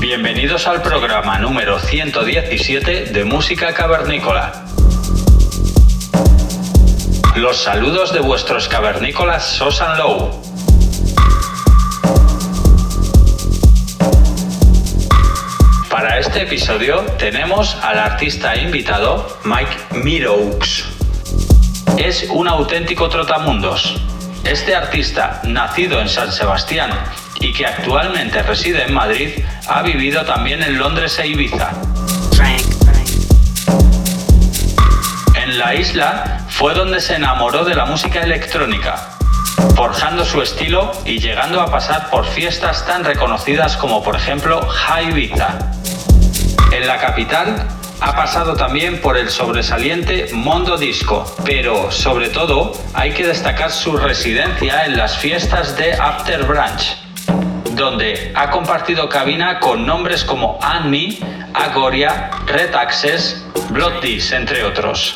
Bienvenidos al programa número 117 de Música Cavernícola. Los saludos de vuestros cavernícolas Sosan Low. Para este episodio tenemos al artista invitado Mike Meadows. Es un auténtico trotamundos. Este artista, nacido en San Sebastián y que actualmente reside en Madrid, ha vivido también en Londres e Ibiza. En la isla fue donde se enamoró de la música electrónica, forjando su estilo y llegando a pasar por fiestas tan reconocidas como por ejemplo Ibiza. En la capital ha pasado también por el sobresaliente Mondo Disco, pero sobre todo hay que destacar su residencia en las fiestas de After Branch, donde ha compartido cabina con nombres como Annie, Agoria, Red Access, Blood entre otros.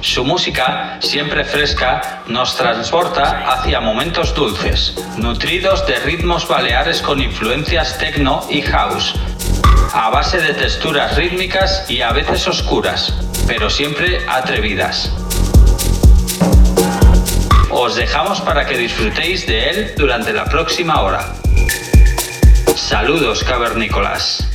Su música, siempre fresca, nos transporta hacia momentos dulces, nutridos de ritmos baleares con influencias techno y house, a base de texturas rítmicas y a veces oscuras, pero siempre atrevidas. Os dejamos para que disfrutéis de él durante la próxima hora. Saludos cavernícolas.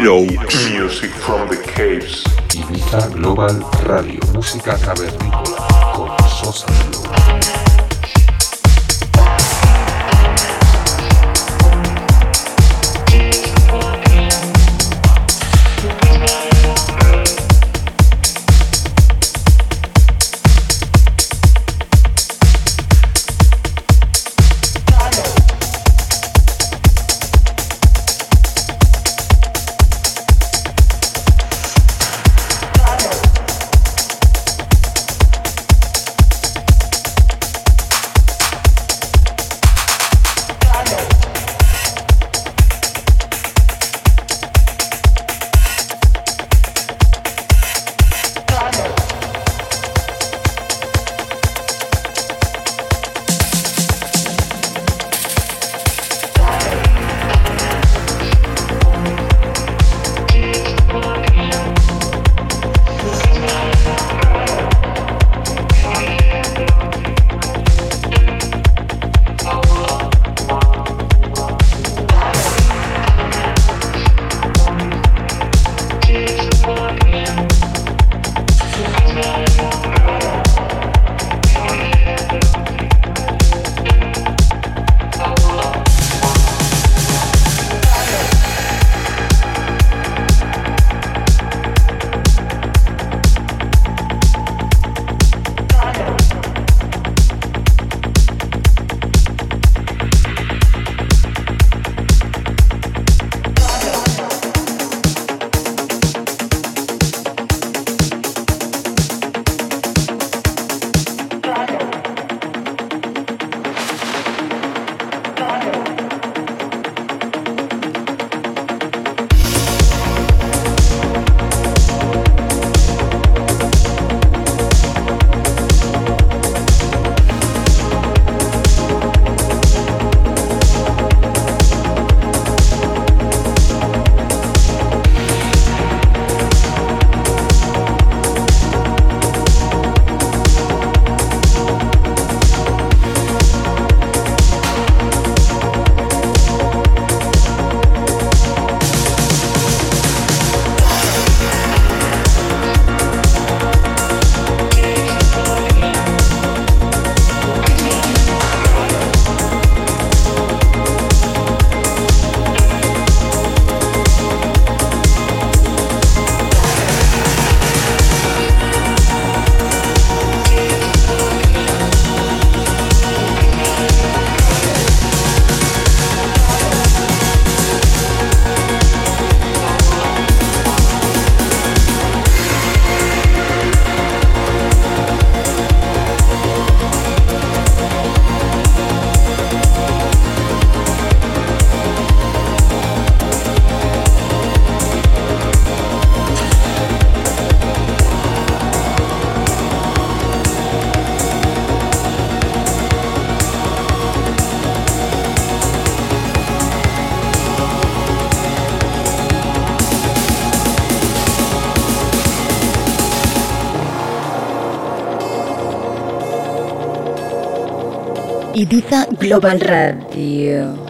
Mojito Global Radio.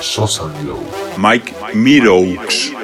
Sosan Low. Mike Meadows.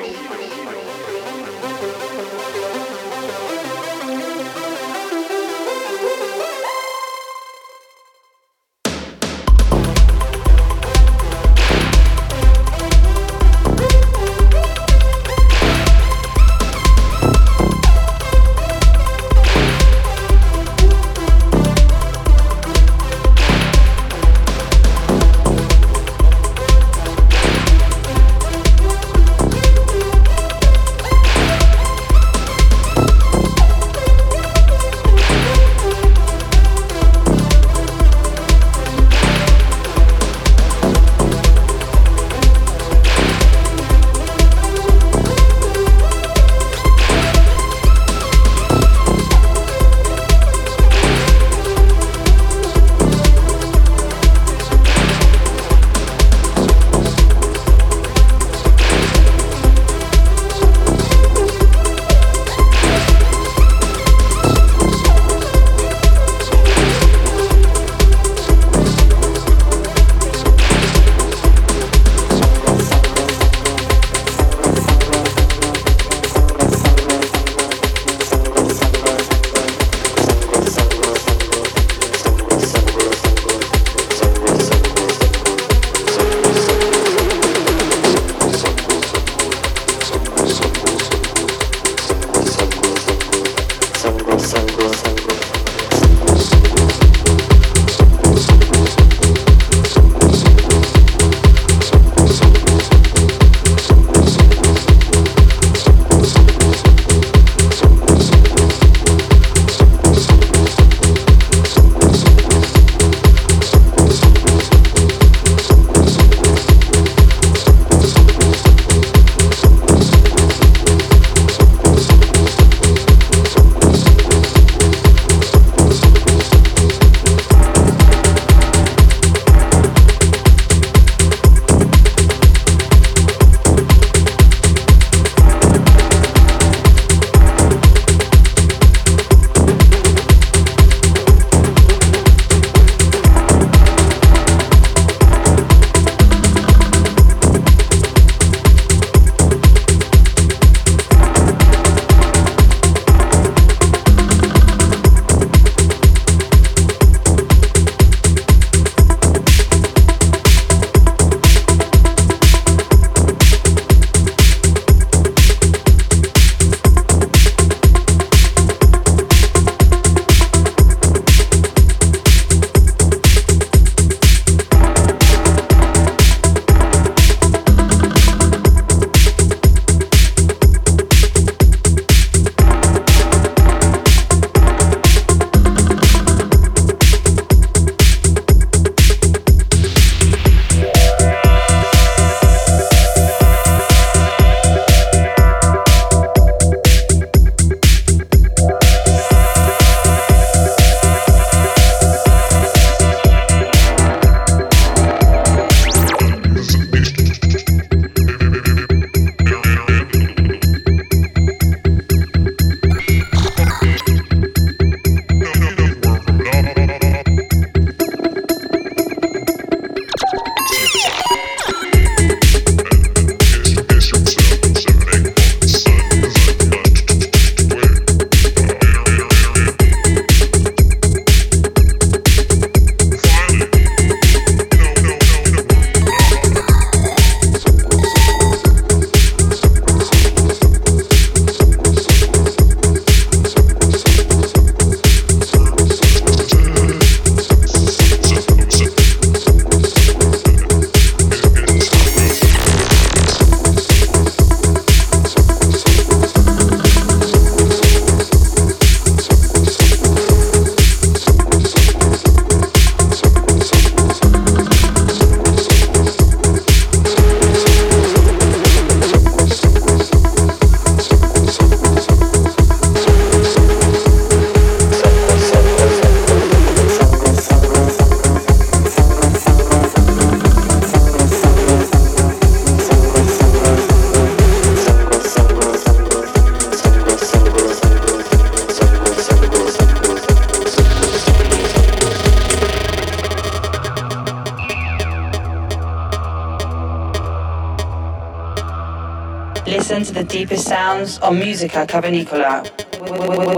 On Musica Cavernicola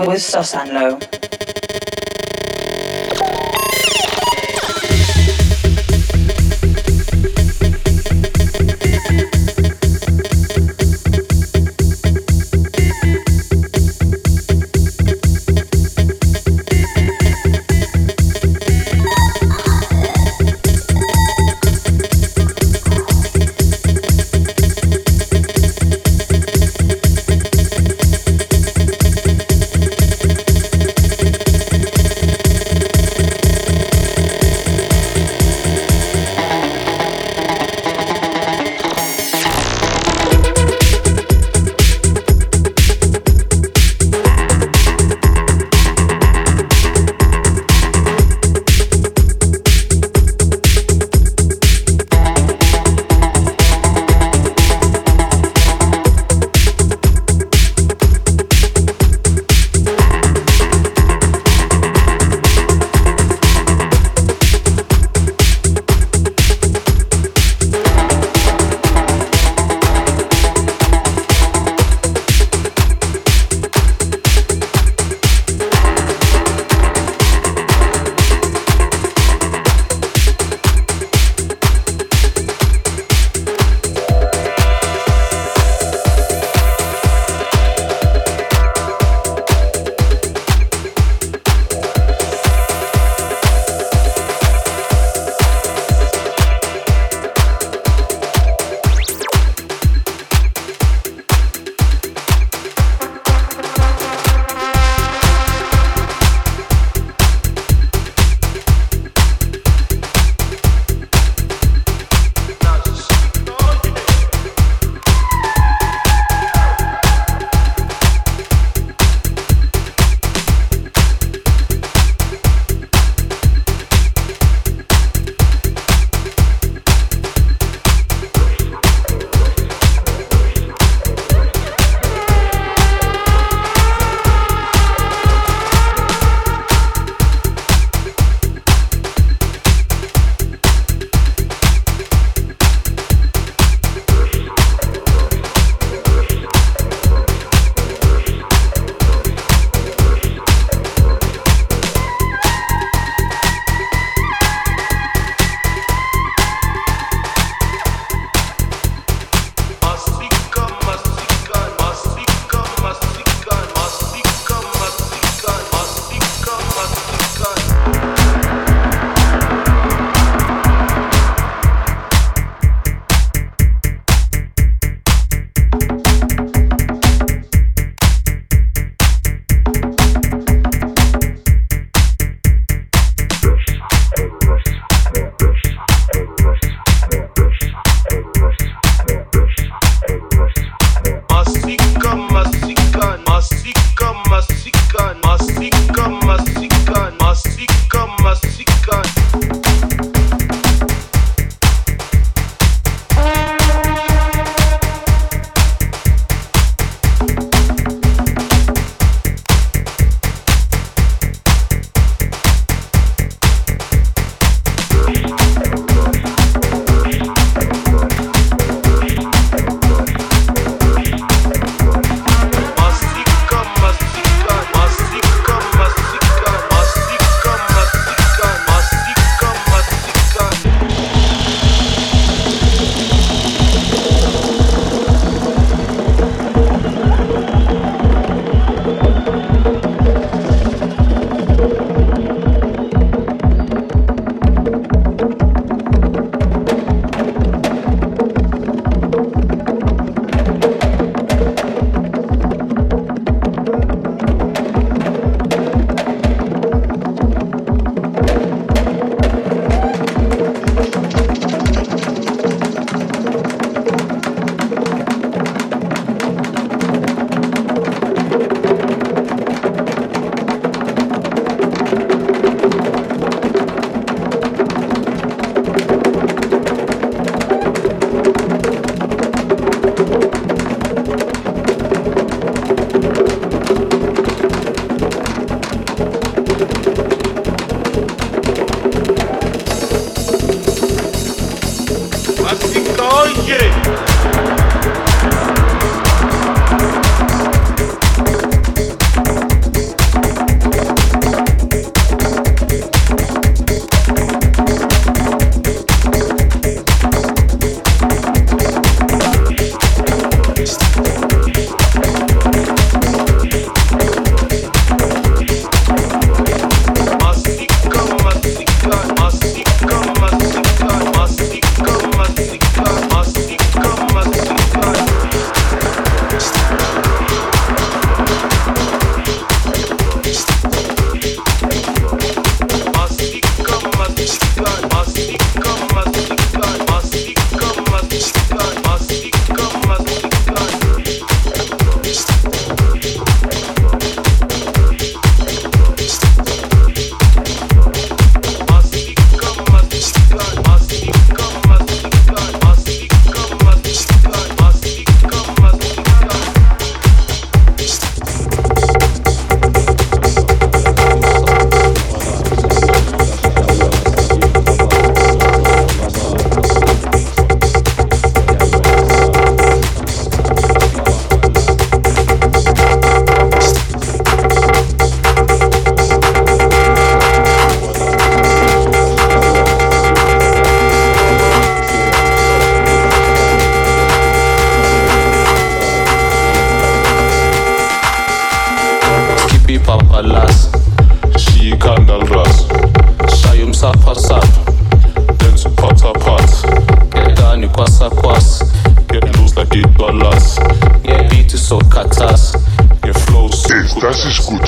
with Sosanlo.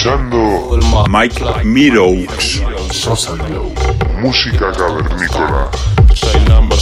Escuchando Mike Meadows. Sosa Glow. música cavernícola. shay number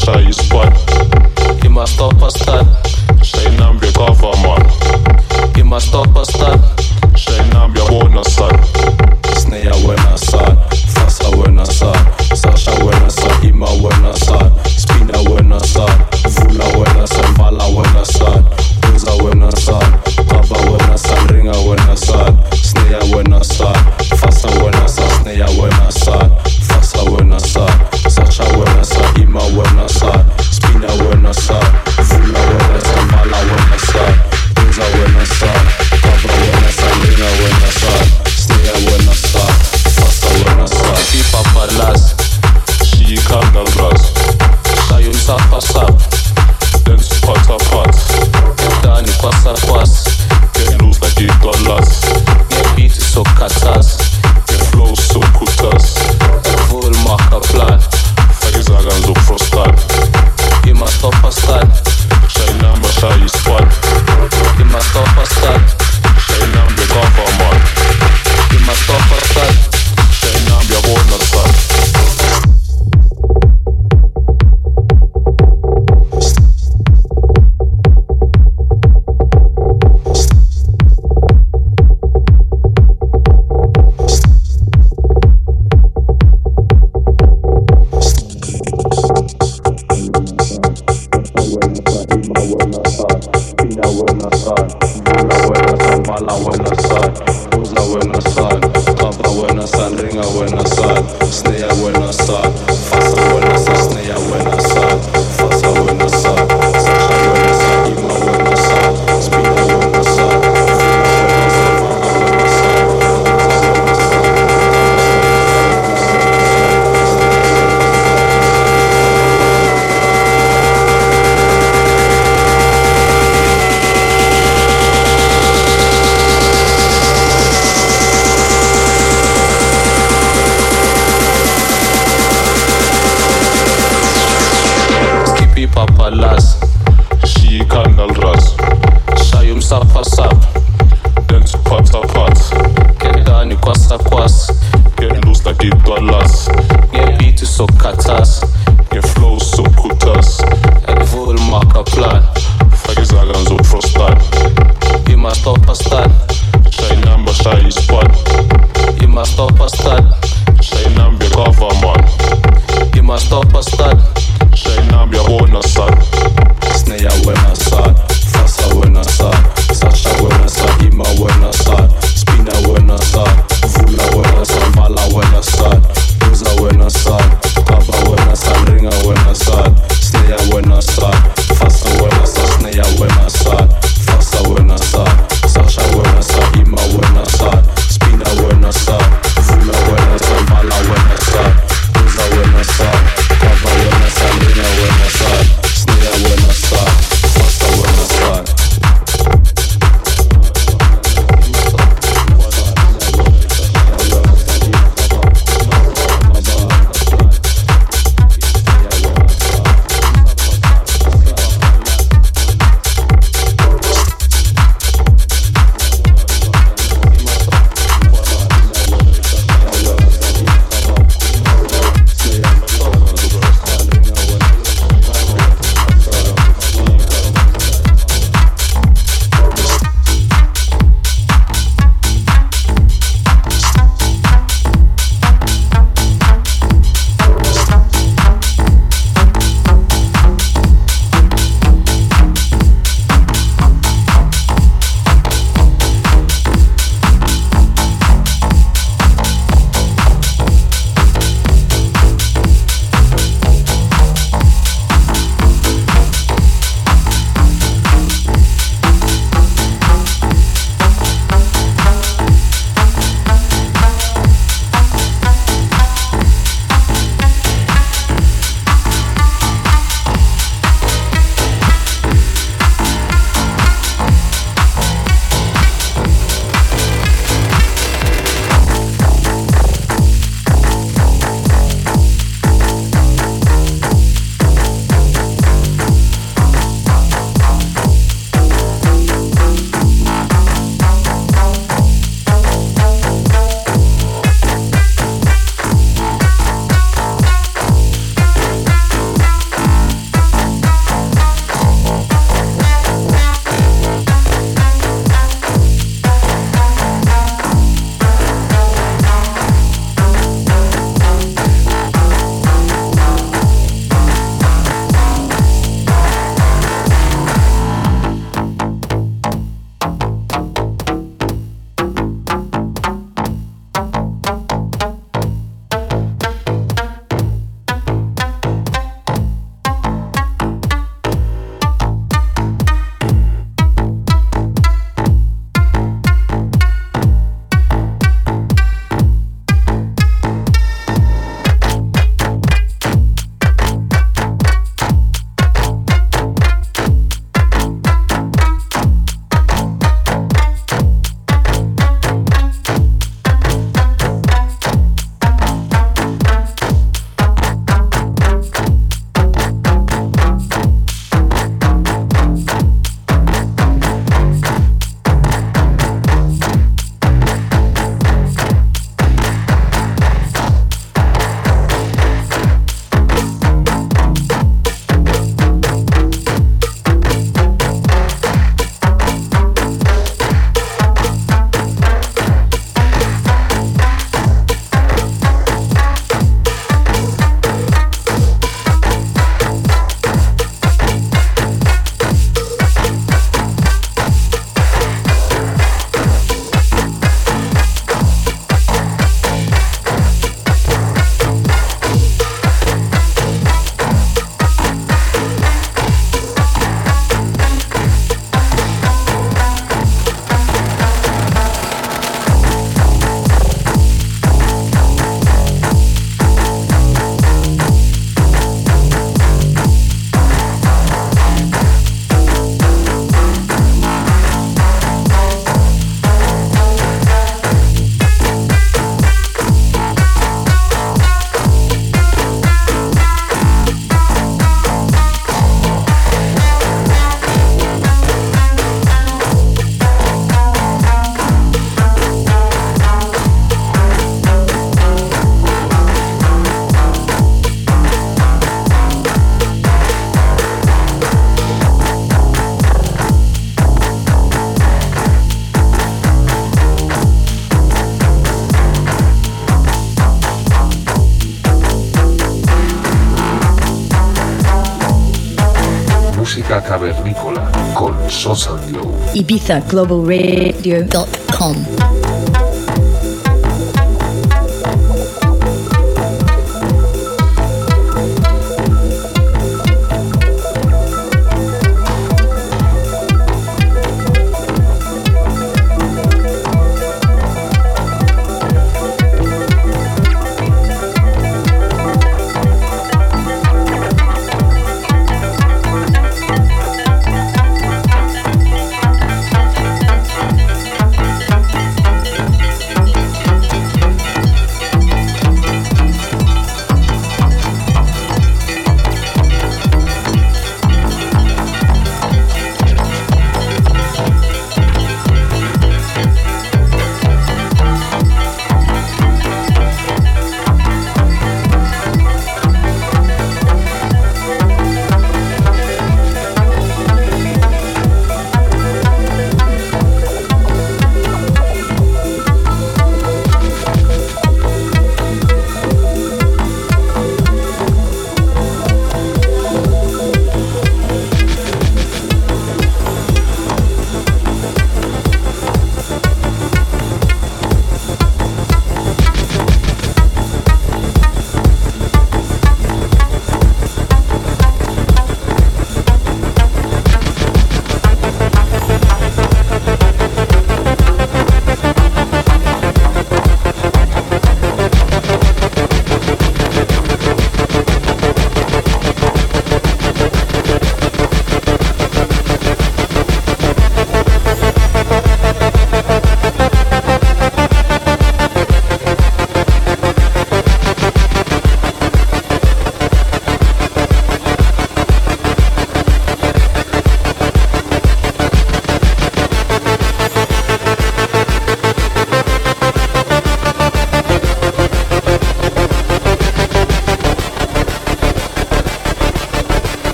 Uh, globalradio.com.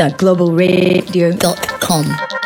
Globalradio.com.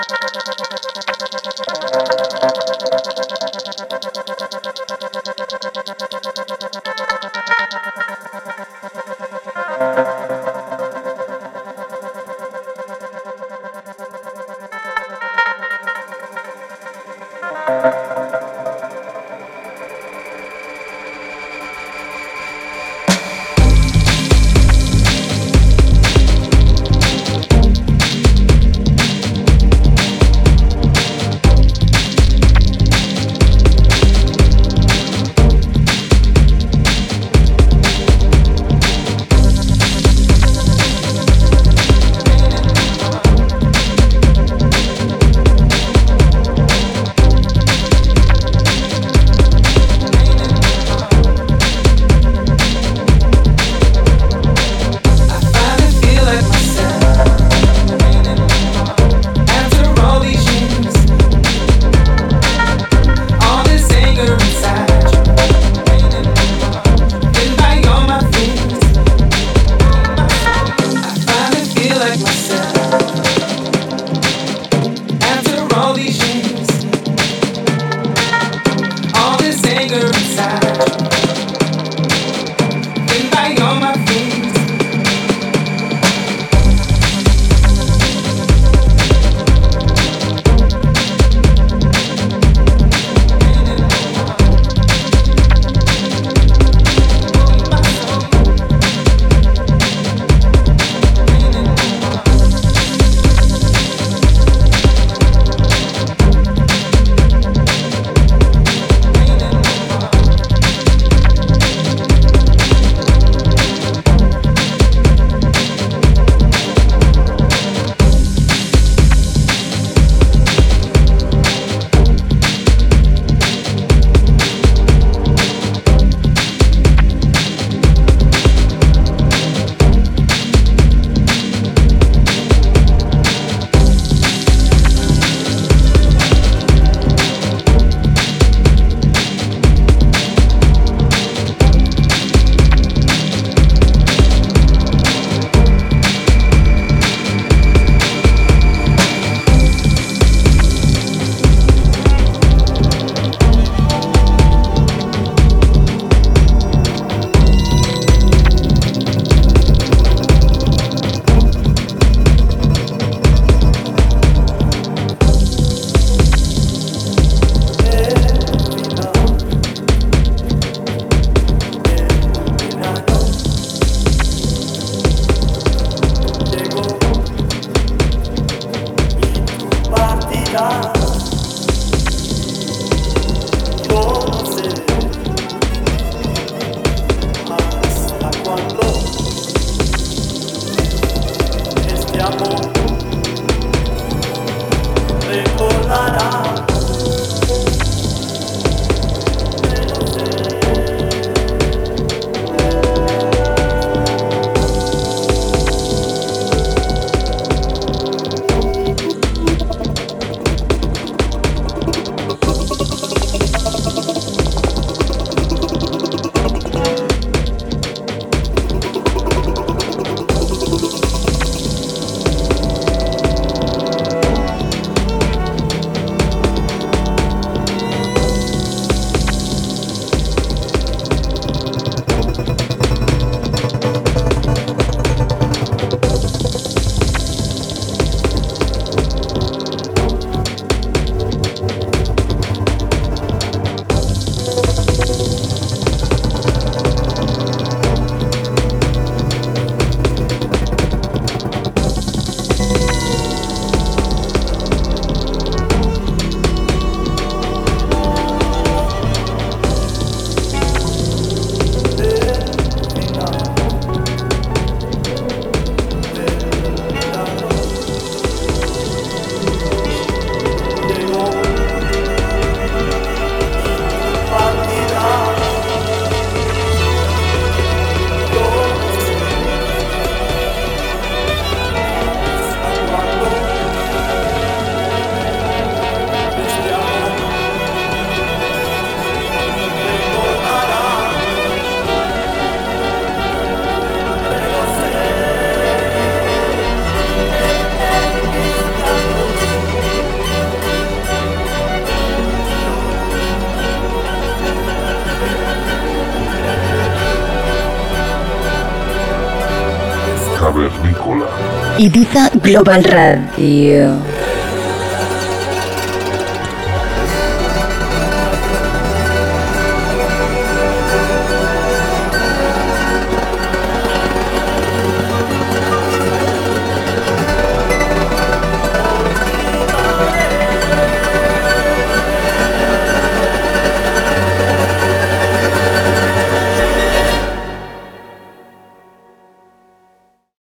Global Radio.